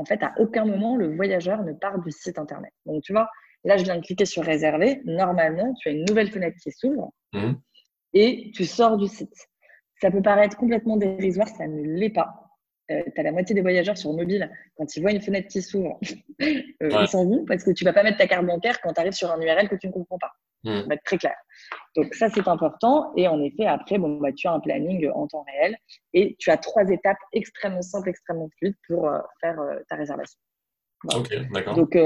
en fait, à aucun moment, le voyageur ne part du site Internet. Donc, tu vois, là, je viens de cliquer sur réserver. Normalement, tu as une nouvelle fenêtre qui s'ouvre mmh. et tu sors du site. Ça peut paraître complètement dérisoire, ça ne l'est pas. Euh, tu as la moitié des voyageurs sur mobile, quand ils voient une fenêtre qui s'ouvre, euh, ils s'en vont parce que tu vas pas mettre ta carte bancaire quand tu arrives sur un URL que tu ne comprends pas. Ça va être très clair. Donc ça, c'est important. Et en effet, après, bon, bah, tu as un planning en temps réel et tu as trois étapes extrêmement simples, extrêmement fluides pour euh, faire ta réservation. Ok, d'accord. Donc,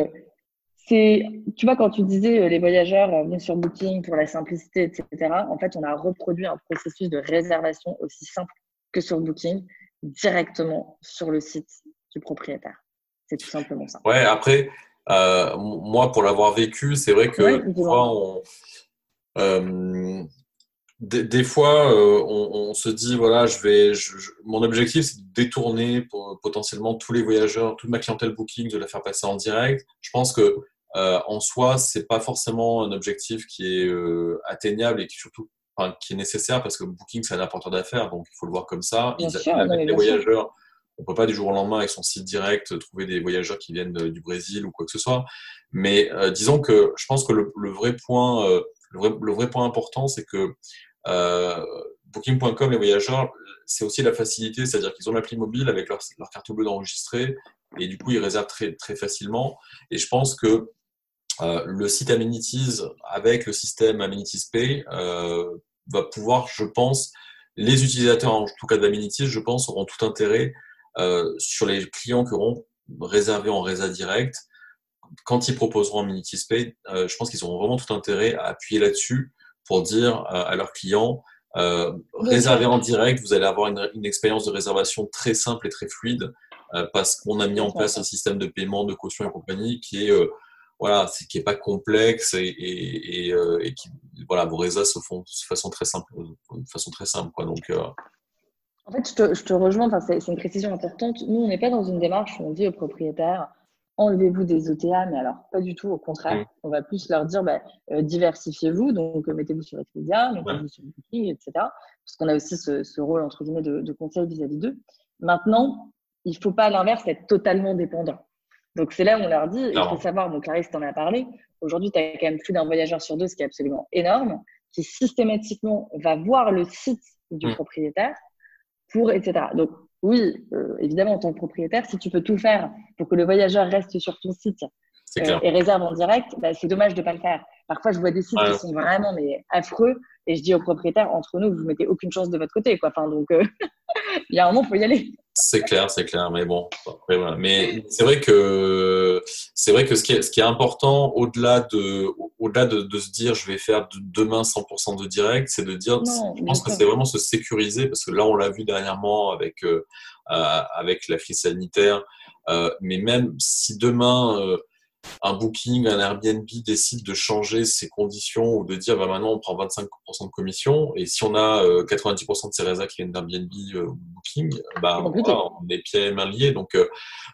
c'est, tu vois, quand tu disais euh, les voyageurs viennent sur Booking pour la simplicité, etc., en fait, on a reproduit un processus de réservation aussi simple que sur Booking, directement sur le site du propriétaire. C'est tout simplement ça. Ouais, après, euh, moi, pour l'avoir vécu, c'est vrai que euh, des, fois, on, se dit voilà, je vais, mon objectif, c'est de détourner potentiellement tous les voyageurs, toute ma clientèle booking, de la faire passer en direct. Je pense que euh, en soi, c'est pas forcément un objectif qui est euh, atteignable et qui surtout qui est nécessaire parce que Booking c'est un apporteur d'affaires, donc il faut le voir comme ça. Bien sûr, les voyageurs, on peut pas du jour au lendemain avec son site direct trouver des voyageurs qui viennent du Brésil ou quoi que ce soit. Mais euh, disons que je pense que le, vrai point, le vrai, le, vrai, point important, c'est que Booking.com, les voyageurs, c'est aussi la facilité, c'est-à-dire qu'ils ont l'appli mobile avec leur, leur carte bleue d'enregistrer et du coup ils réservent très, très facilement. Et je pense que euh, le site Amenities avec le système Amenities Pay euh, va pouvoir, je pense, les utilisateurs, en tout cas d'Amenities, je pense, auront tout intérêt euh, sur les clients qui auront réservé en résa direct. Quand ils proposeront Amenities Pay, je pense qu'ils auront vraiment tout intérêt à appuyer là-dessus pour dire à leurs clients euh, réserver en direct, vous allez avoir une, une, expérience de réservation très simple et très fluide parce qu'on a mis en place un système de paiement, de caution et compagnie qui est voilà, qui est pas complexe et, et, et, euh, qui voilà, vos réseaux se font de façon très simple, de façon très simple quoi. Donc euh, en fait, je te, je te rejoins. Enfin, c'est une précision importante. Nous, on n'est pas dans une démarche où on dit aux propriétaires enlevez-vous des OTA, mais alors pas du tout. Au contraire, mm. on va plus leur dire bah, euh, diversifiez-vous. Donc mettez-vous sur Expedia, mettez-vous sur Booking, etc. Parce qu'on a aussi ce, ce, rôle entre guillemets de, de conseil vis-à-vis d'eux. Maintenant, il ne faut pas à l'inverse être totalement dépendant. Donc c'est là où on leur dit, il faut savoir, donc Clarisse t'en a parlé, aujourd'hui tu as quand même plus d'un voyageur sur deux, ce qui est absolument énorme, qui systématiquement va voir le site du mm. propriétaire pour, etc. Donc oui, euh, évidemment, en tant que propriétaire, si tu peux tout faire pour que le voyageur reste sur ton site euh, et réserve en direct, bah, c'est dommage de ne pas le faire. Parfois, je vois des sites qui sont vraiment mais, affreux et je dis aux propriétaires, entre nous, vous mettez aucune chance de votre côté. Quoi. Enfin, donc, euh, il y a un moment, il faut y aller. C'est clair, c'est clair, mais bon, Mais c'est vrai que c'est vrai que ce qui est, ce qui est important au-delà de au-delà de, de, se dire je vais faire demain 100% de direct, c'est de dire je pense que c'est vraiment se sécuriser parce que là on l'a vu dernièrement avec euh, euh avec la crise sanitaire, euh, mais même si demain euh, un Booking, un Airbnb décide de changer ses conditions ou de dire bah, maintenant on prend 25% de commission et si on a 90% euh, de ces réseaux qui viennent d'Airbnb euh, ou Booking, bah, on est pieds et mains liés. Donc euh,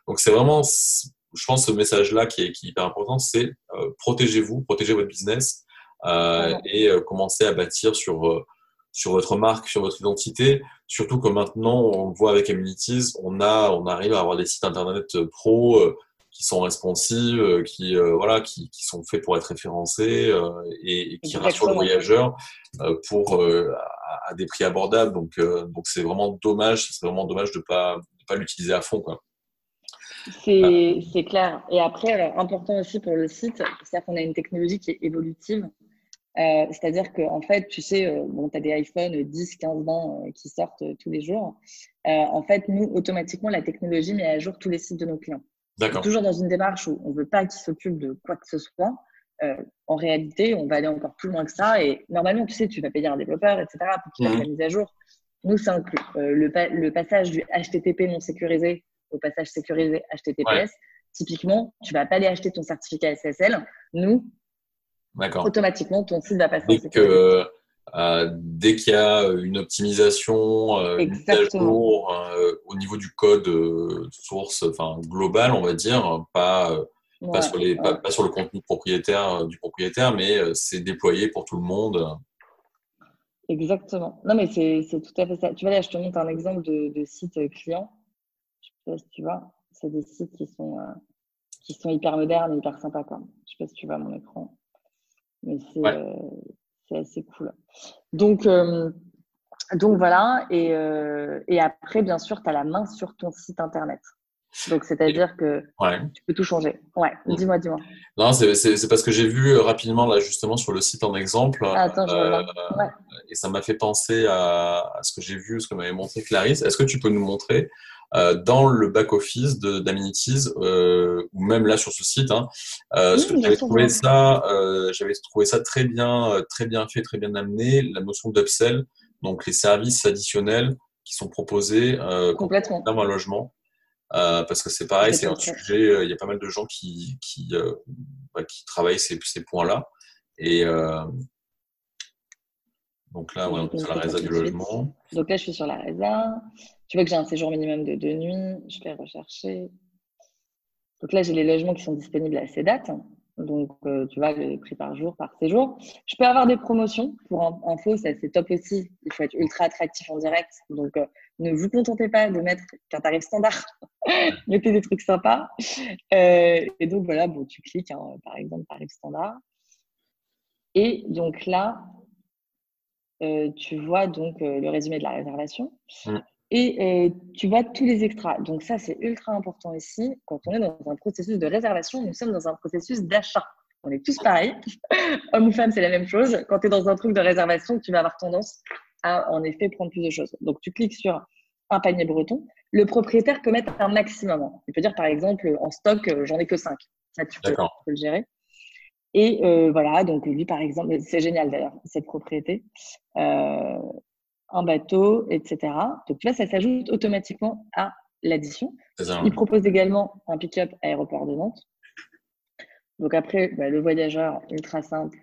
donc c'est vraiment, je pense, ce message-là qui est, qui est hyper important, c'est protégez-vous, protégez votre business et commencez à bâtir sur sur votre marque, sur votre identité. Surtout que maintenant, on le voit avec Amenities, on a, on arrive à avoir des sites internet pro qui sont responsives, euh, qui euh, voilà, qui, qui, sont faits pour être référencés euh, et, et, qui rassurent le voyageur pour à, des prix abordables. Donc donc c'est vraiment dommage, c'est vraiment dommage de pas de pas l'utiliser à fond quoi. C'est clair. Et après, alors, important aussi pour le site, c'est qu'on a une technologie qui est évolutive. C'est-à-dire qu'en en fait, tu sais, bon, tu as des iPhone 10, 15, 20 qui sortent tous les jours. En fait, nous, automatiquement, la technologie met à jour tous les sites de nos clients toujours dans une démarche où on ne veut pas qu'ils s'occupent de quoi que ce soit. Euh, en réalité, on va aller encore plus loin que ça. Et normalement, tu sais, tu vas payer un développeur, etc., pour qu'il fasse mhm. la mise à jour. Nous, ça inclut euh, le, le, passage du HTTP non sécurisé au passage sécurisé HTTPS. Typiquement, tu vas pas aller acheter ton certificat SSL. Nous, automatiquement, ton site va passer en dès qu'il y a une optimisation, euh, une mise à jour euh, au niveau du code source enfin, global, on va dire, pas, pas, sur les, pas, sur le contenu propriétaire du propriétaire, mais c'est déployé pour tout le monde. Exactement. Non, mais c'est tout à fait ça. Tu vois, là, je te montre un exemple de, de site client. Je sais pas si tu vois. C'est des sites qui sont, qui sont hyper modernes hyper sympas. Quoi. Je sais pas si tu vois mon écran. Mais c'est c'est assez cool. Donc, euh, donc voilà. Et, euh, et, après, bien sûr, tu as la main sur ton site internet. Donc, c'est-à-dire que tu peux tout changer. Ouais, mm. dis-moi, dis-moi. Non, c'est parce que j'ai vu euh, rapidement, là, justement, sur le site en exemple. Ah, attends, je Et ça m'a fait penser à, ce que j'ai vu, ce que m'avait montré Clarisse. Est-ce que tu peux nous montrer dans le back-office d'Amenities, euh, ou même là sur ce site. Hein, euh, j'avais trouvé ça, euh, j'avais trouvé ça très bien, euh, très bien fait, très bien amené. La notion d'upsell, donc les services additionnels qui sont proposés euh, complètement dans un logement. Euh, parce que c'est pareil, c'est un sujet. Il y a pas mal de gens qui qui, bah, qui travaillent ces, ces points-là. Et donc là, on la résa du logement. Donc là, je suis sur la résa. Tu vois que j'ai un séjour minimum de deux nuits. Je vais rechercher. Donc là, j'ai les logements qui sont disponibles à ces dates. Donc, euh, tu vois, le prix par jour, par séjour. Je peux avoir des promotions. Pour info, ça c'est top aussi. Il faut être ultra attractif en direct. Donc, euh, ne vous contentez pas de mettre qu'un tarif standard. Mettez des trucs sympas. Euh, et donc, voilà, bon, tu cliques, hein, par exemple, tarif standard. Et donc là, tu vois donc le résumé de la réservation. Mmh et euh, tu vois tous les extras. Donc ça, c'est ultra important ici. Quand on est dans un processus de réservation, nous sommes dans un processus d'achat. On est tous pareils. Homme ou femme, c'est la même chose. Quand tu es dans un truc de réservation, tu vas avoir tendance à, en effet, prendre plus de choses. Donc, tu cliques sur un panier breton. Le propriétaire peut mettre un maximum. Il peut dire, par exemple, en stock, euh, j'en ai que 5. Ça, tu peux, le gérer. Et euh, voilà, donc lui, par exemple, c'est génial d'ailleurs, cette propriété. Euh, un bateau, etc. Donc là, ça s'ajoute automatiquement à l'addition. Il propose également un pick-up aéroport de Nantes. Donc après, bah, le voyageur, ultra simple,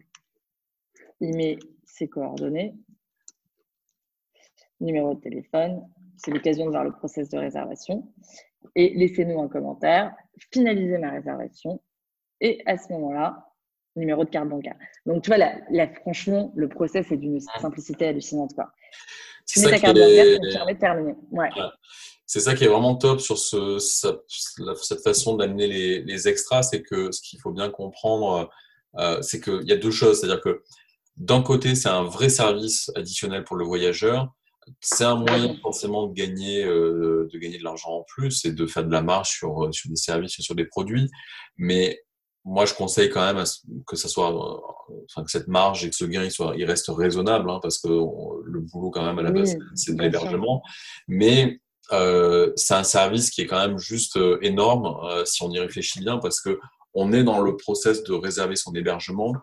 il met ses coordonnées, numéro de téléphone, c'est l'occasion de voir le process de réservation. Et laissez-nous un commentaire, finalisez ma réservation. Et à ce moment-là, numéro de carte bancaire. Donc, tu vois, là, franchement, le process est d'une simplicité hallucinante. Quoi. Tu mets ta carte bancaire, tu permet de terminer. Ouais. C'est ça qui est vraiment top sur ce, cette façon d'amener les, les, extras, c'est que ce qu'il faut bien comprendre, euh, c'est qu'il y a deux choses. C'est-à-dire que d'un côté, c'est un vrai service additionnel pour le voyageur. C'est un moyen forcément de gagner, euh, de gagner de l'argent en plus et de faire de la marge sur, sur des services et sur des produits. Mais moi, je conseille quand même que ça soit, enfin, que cette marge et que ce gain il soit, il reste raisonnable, hein, parce que le boulot quand même à la base, c'est de l'hébergement. Mais euh, c'est un service qui est quand même juste euh, énorme euh, si on y réfléchit bien, parce que on est dans le process de réserver son hébergement.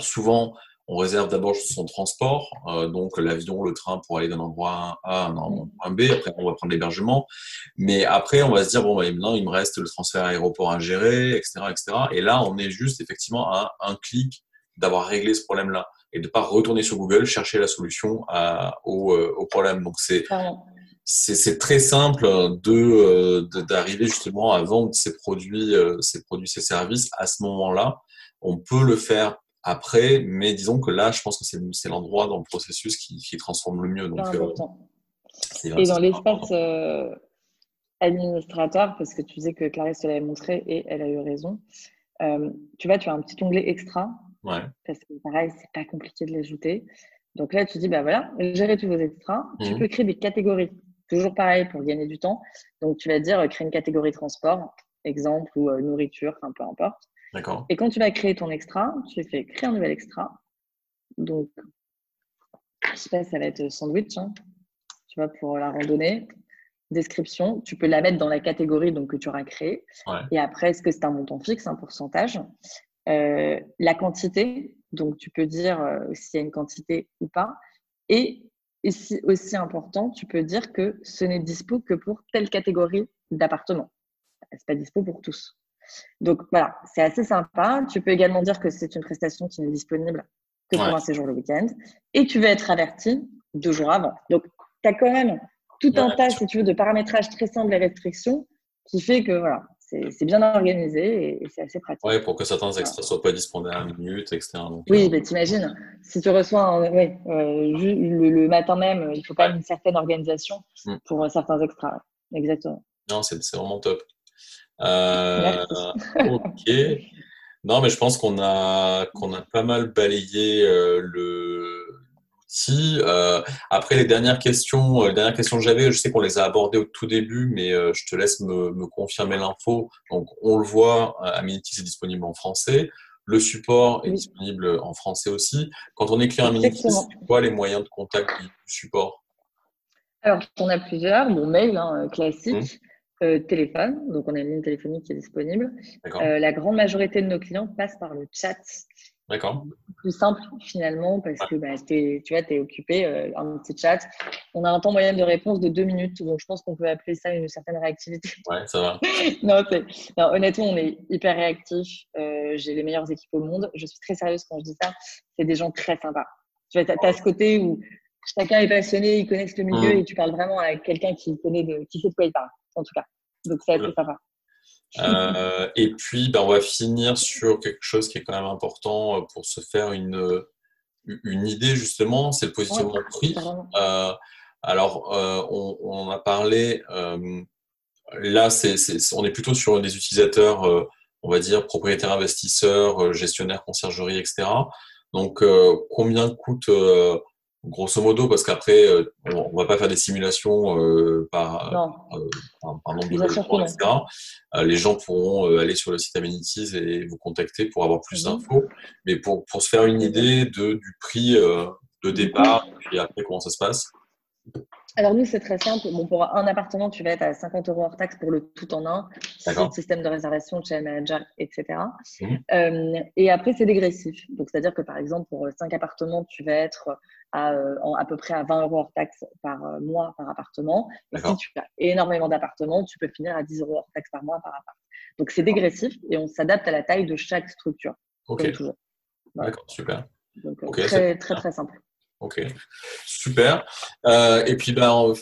Souvent, on réserve d'abord son transport, euh, donc l'avion, le train pour aller d'un endroit A à un endroit B. Après, on va prendre l'hébergement. Mais après, on va se dire, bon, bah, maintenant, il me reste le transfert aéroport à gérer, etc., etc. Et là, on est juste effectivement à un clic d'avoir réglé ce problème-là et de pas retourner sur Google chercher la solution à, au, euh, au, problème. Donc, c'est c'est très simple de d'arriver justement à vendre ces produits, euh, ces produits, ces services à ce moment-là. On peut le faire après, mais disons que là, je pense que c'est l'endroit dans le processus qui, qui, transforme le mieux. Donc, euh, et dans l'espace euh, administrateur, parce que tu disais que Clarisse te l'avait montré et elle a eu raison, euh, tu vois, tu as un petit onglet extra. Ouais. Parce que pareil, c'est pas compliqué de l'ajouter. Donc là, tu dis, bah voilà, gérer tous vos extras. Tu mmh. peux créer des catégories. Toujours pareil pour gagner du temps. Donc tu vas dire, créer une catégorie transport, exemple, ou nourriture, enfin peu importe. Et quand tu vas créer ton extra, tu fais créer un nouvel extra. Donc, je sais pas, ça va être sandwich, hein. tu vois, pour la randonnée. Description, tu peux la mettre dans la catégorie donc, que tu auras créée. Et après, est-ce que c'est un montant fixe, un pourcentage? Euh, La quantité, donc tu peux dire euh, s'il y a une quantité ou pas. Et ici, aussi important, tu peux dire que ce n'est dispo que pour telle catégorie d'appartement. C'est pas dispo pour tous. Donc voilà, c'est assez sympa. Tu peux également dire que c'est une prestation qui n'est disponible que pour un séjour le week-end. Et tu veux être averti deux jours avant. Donc tu as quand même tout un tas, si tu veux, de paramétrage très simples et restrictions qui fait que voilà, c'est bien organisé et, c'est assez pratique. Oui, pour que certains extras ne soient pas disponibles à la minute, etc. oui, euh, mais t'imagines, si tu reçois euh, le, matin même, il faut quand même une certaine organisation mm. pour certains extras. Exactement. Non, c'est vraiment top. Euh, ok. Non, mais je pense qu'on a qu'on a pas mal balayé euh, le l'outil. Euh, après les dernières questions, euh, les dernières questions que j'avais, je sais qu'on les a abordées au tout début, mais euh, je te laisse me, me confirmer l'info. Donc on le voit, Amenities est disponible en français. Le support est disponible en français aussi. Quand on écrit un Amenities, c'est quoi les moyens de contact du support? Alors, on a plusieurs. Bon, mail, hein, classique. Mmh. Euh, téléphone, donc on a une ligne téléphonique qui est disponible. Euh, la grande majorité de nos clients passent par le chat. D'accord. Plus simple finalement parce que bah, tu vois, tu es occupé, euh, un petit chat. On a un temps moyen de réponse de deux minutes, donc je pense qu'on peut appeler ça une certaine réactivité. Ouais, ça va. non, honnêtement, on est hyper réactif. J'ai les meilleures équipes au monde. Je suis très sérieuse quand je dis ça. C'est des gens très sympas. Tu vois, tu as, ce côté où chacun est passionné, il connaît le milieu mmh. et tu parles vraiment avec quelqu'un qui connaît de, qui sait de quoi il parle en tout cas. Donc, assez sympa. Euh, et puis, ben, on va finir sur quelque chose qui est quand même important euh, pour se faire une, euh, une idée, justement, c'est le positionnement de prix. alors, on, a parlé, là, c'est, on est plutôt sur des utilisateurs, on va dire, propriétaires investisseurs, gestionnaires, conciergerie, etc. Donc, combien coûte grosso modo, parce qu'après, euh, on ne va pas faire des simulations euh, par, euh, par, nombre de logements, etc. les gens pourront aller sur le site Amenities et vous contacter pour avoir plus mhm. d'infos. Mais pour, pour, se faire une idée de, du prix de départ, et puis après, comment ça se passe alors nous, c'est très simple. Bon, pour un appartement, tu vas être à 50 euros hors taxe pour le tout en un, système de réservation, channel manager, etc. Mhm. Euh, et après, c'est dégressif. Donc, c'est-à-dire que par exemple, pour 5 appartements, tu vas être à, euh, à peu près à 20 euros hors taxe par euh, mois par appartement. Et si tu as énormément d'appartements, tu peux finir à 10 euros hors taxe par mois par appart. Donc, c'est dégressif et on s'adapte à la taille de chaque structure. Ok. D'accord, super. Donc, très, très, très simple. Ok, super. Euh, et puis, ben,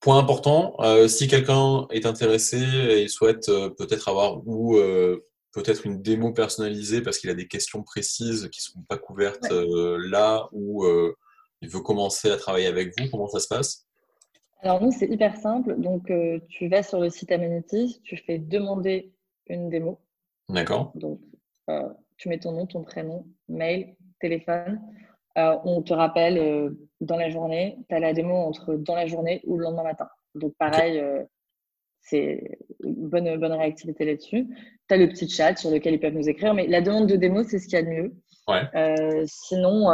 point important, euh, si quelqu'un est intéressé et souhaite euh, peut-être avoir ou peut-être une démo personnalisée parce qu'il a des questions précises qui ne sont pas couvertes là ou il veut commencer à travailler avec vous, comment ça se passe? Alors nous, c'est hyper simple. Donc, tu vas sur le site Amenities, tu fais demander une démo. D'accord. Donc, tu mets ton nom, ton prénom, mail, téléphone. Euh, on te rappelle euh, dans la journée, tu as la démo entre dans la journée ou le lendemain matin. Donc pareil, euh, c'est une bonne, bonne réactivité là-dessus. Tu as le petit chat sur lequel ils peuvent nous écrire, mais la demande de démo, c'est ce qu'il y a de mieux. sinon,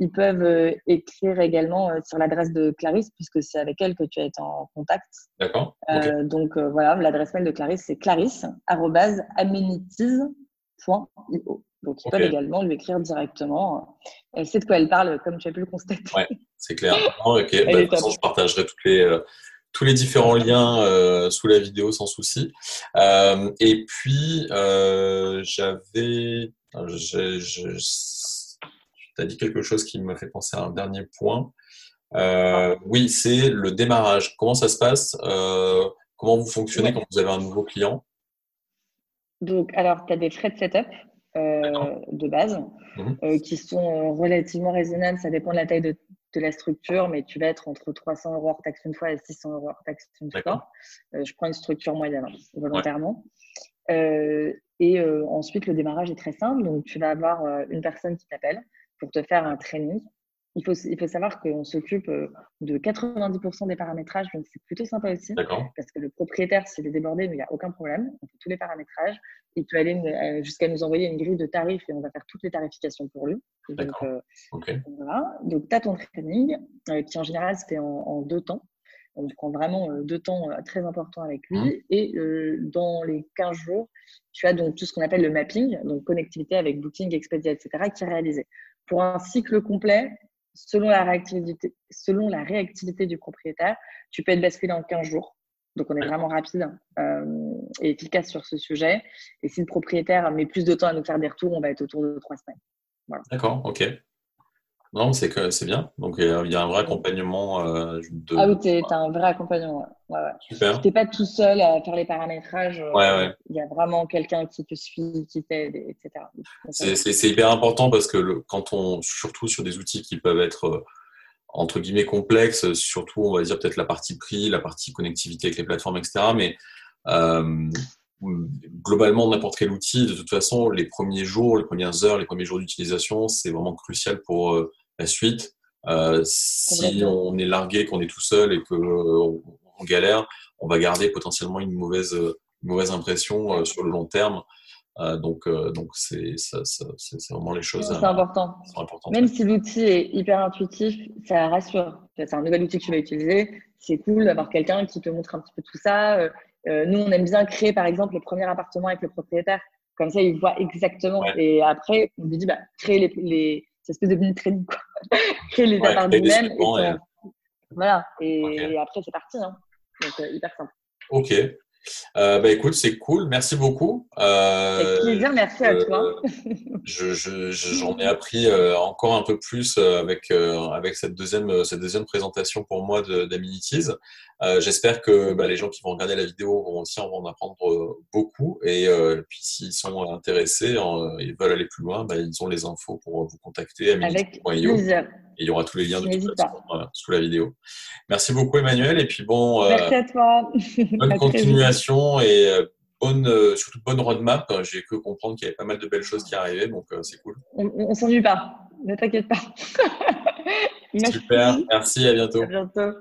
ils peuvent écrire également sur l'adresse de Clarisse, puisque c'est avec elle que tu as été en contact. D'accord. Donc voilà, l'adresse mail de Clarisse, c'est clarisse.amenities.io. Donc, ils peuvent également lui écrire directement. Elle sait de quoi elle parle, comme tu as pu le constater. Oui, c'est clair. ok, bah, de toute façon, je partagerai toutes les, euh, tous les différents liens euh, sous la vidéo sans souci. Euh, et puis, j'avais. Tu as dit quelque chose qui m'a fait penser à un dernier point. oui, c'est le démarrage. Comment ça se passe Comment vous fonctionnez quand vous avez un nouveau client? Donc, alors, tu as des frais de setup euh, de base, mhm. euh, qui sont relativement raisonnables. Ça dépend de la taille de, la structure, mais tu vas être entre 300 euros hors taxe une fois et 600 euros hors taxe une fois. Euh, je prends une structure moyenne, hein, volontairement. et ensuite, le démarrage est très simple. Donc, tu vas avoir une personne qui t'appelle pour te faire un training il faut, il faut savoir qu'on s'occupe euh, de 90% des paramétrages, donc c'est plutôt sympa aussi. Parce que le propriétaire, s'il est débordé, il n'y a aucun problème. On fait tous les paramétrages. Il peut aller euh, jusqu'à nous envoyer une grille de tarifs et on va faire toutes les tarifications pour lui. Donc, euh, voilà. Donc, tu as ton training qui en général se fait en, deux temps. On prend vraiment deux temps très importants avec lui. Mmh. Et dans les 15 jours, tu as donc tout ce qu'on appelle le mapping, donc connectivité avec Booking, Expedia, etc., qui est réalisé. Pour un cycle complet, selon la réactivité, selon la réactivité du propriétaire, tu peux être basculé en 15 jours. Donc, on est vraiment rapide euh, et efficace sur ce sujet. Et si le propriétaire met plus de temps à nous faire des retours, on va être autour de trois semaines. D'accord, ok. Non, c'est que c'est bien. Donc il y, a un vrai accompagnement. Euh, de... Ah oui, tu as un vrai accompagnement. Ouais. Ouais, Super. Tu n'es pas tout seul à faire les paramétrages. Euh, il y a vraiment quelqu'un qui te suit, qui t'aide, etc. C'est hyper important parce que le, quand on, surtout sur des outils qui peuvent être euh, entre guillemets complexes, surtout on va dire peut-être la partie prix, la partie connectivité avec les plateformes, etc. Mais euh, globalement, n'importe quel outil, de toute façon, les premiers jours, les premières heures, les premiers jours d'utilisation, c'est vraiment crucial pour la suite. Euh, si on est largué, qu'on est tout seul et qu'on on galère, on va garder potentiellement une mauvaise, mauvaise impression euh, sur le long terme. Euh, donc, donc c'est vraiment les choses. C'est important. Même si l'outil est hyper intuitif, ça rassure. C'est un nouvel outil que tu vas utiliser. c'est cool d'avoir quelqu'un qui te montre un petit peu tout ça. nous, on aime bien créer, par exemple, les premiers appartements avec le propriétaire. Comme ça, il voit exactement. Et après, on lui dit, bah, créer les, les c'est espèce de mini training, quoi. Créer les appartements même. Voilà. Et, après, c'est parti. Hein. Donc, hyper simple. Ok. Euh, bah, écoute, c'est cool, merci beaucoup. Euh, Avec plaisir, merci à toi. J'en je, ai appris euh, encore un peu plus euh, avec, avec cette, deuxième, cette deuxième présentation pour moi d'Aminities. J'espère que bah, les gens qui vont regarder la vidéo vont aussi en apprendre beaucoup. Et puis s'ils sont intéressés et veulent aller plus loin, bah, ils ont les infos pour vous contacter. Avec plaisir il y aura tous les liens de toute façon, sous la vidéo. Merci beaucoup Emmanuel et puis bon. Euh, Merci à toi. bonne continuation et euh, bonne, euh, surtout bonne roadmap. J'ai que comprendre qu'il y avait pas mal de belles choses qui arrivaient, donc c'est cool. On, s'ennuie pas, ne t'inquiète pas. Super, merci, à bientôt. À bientôt.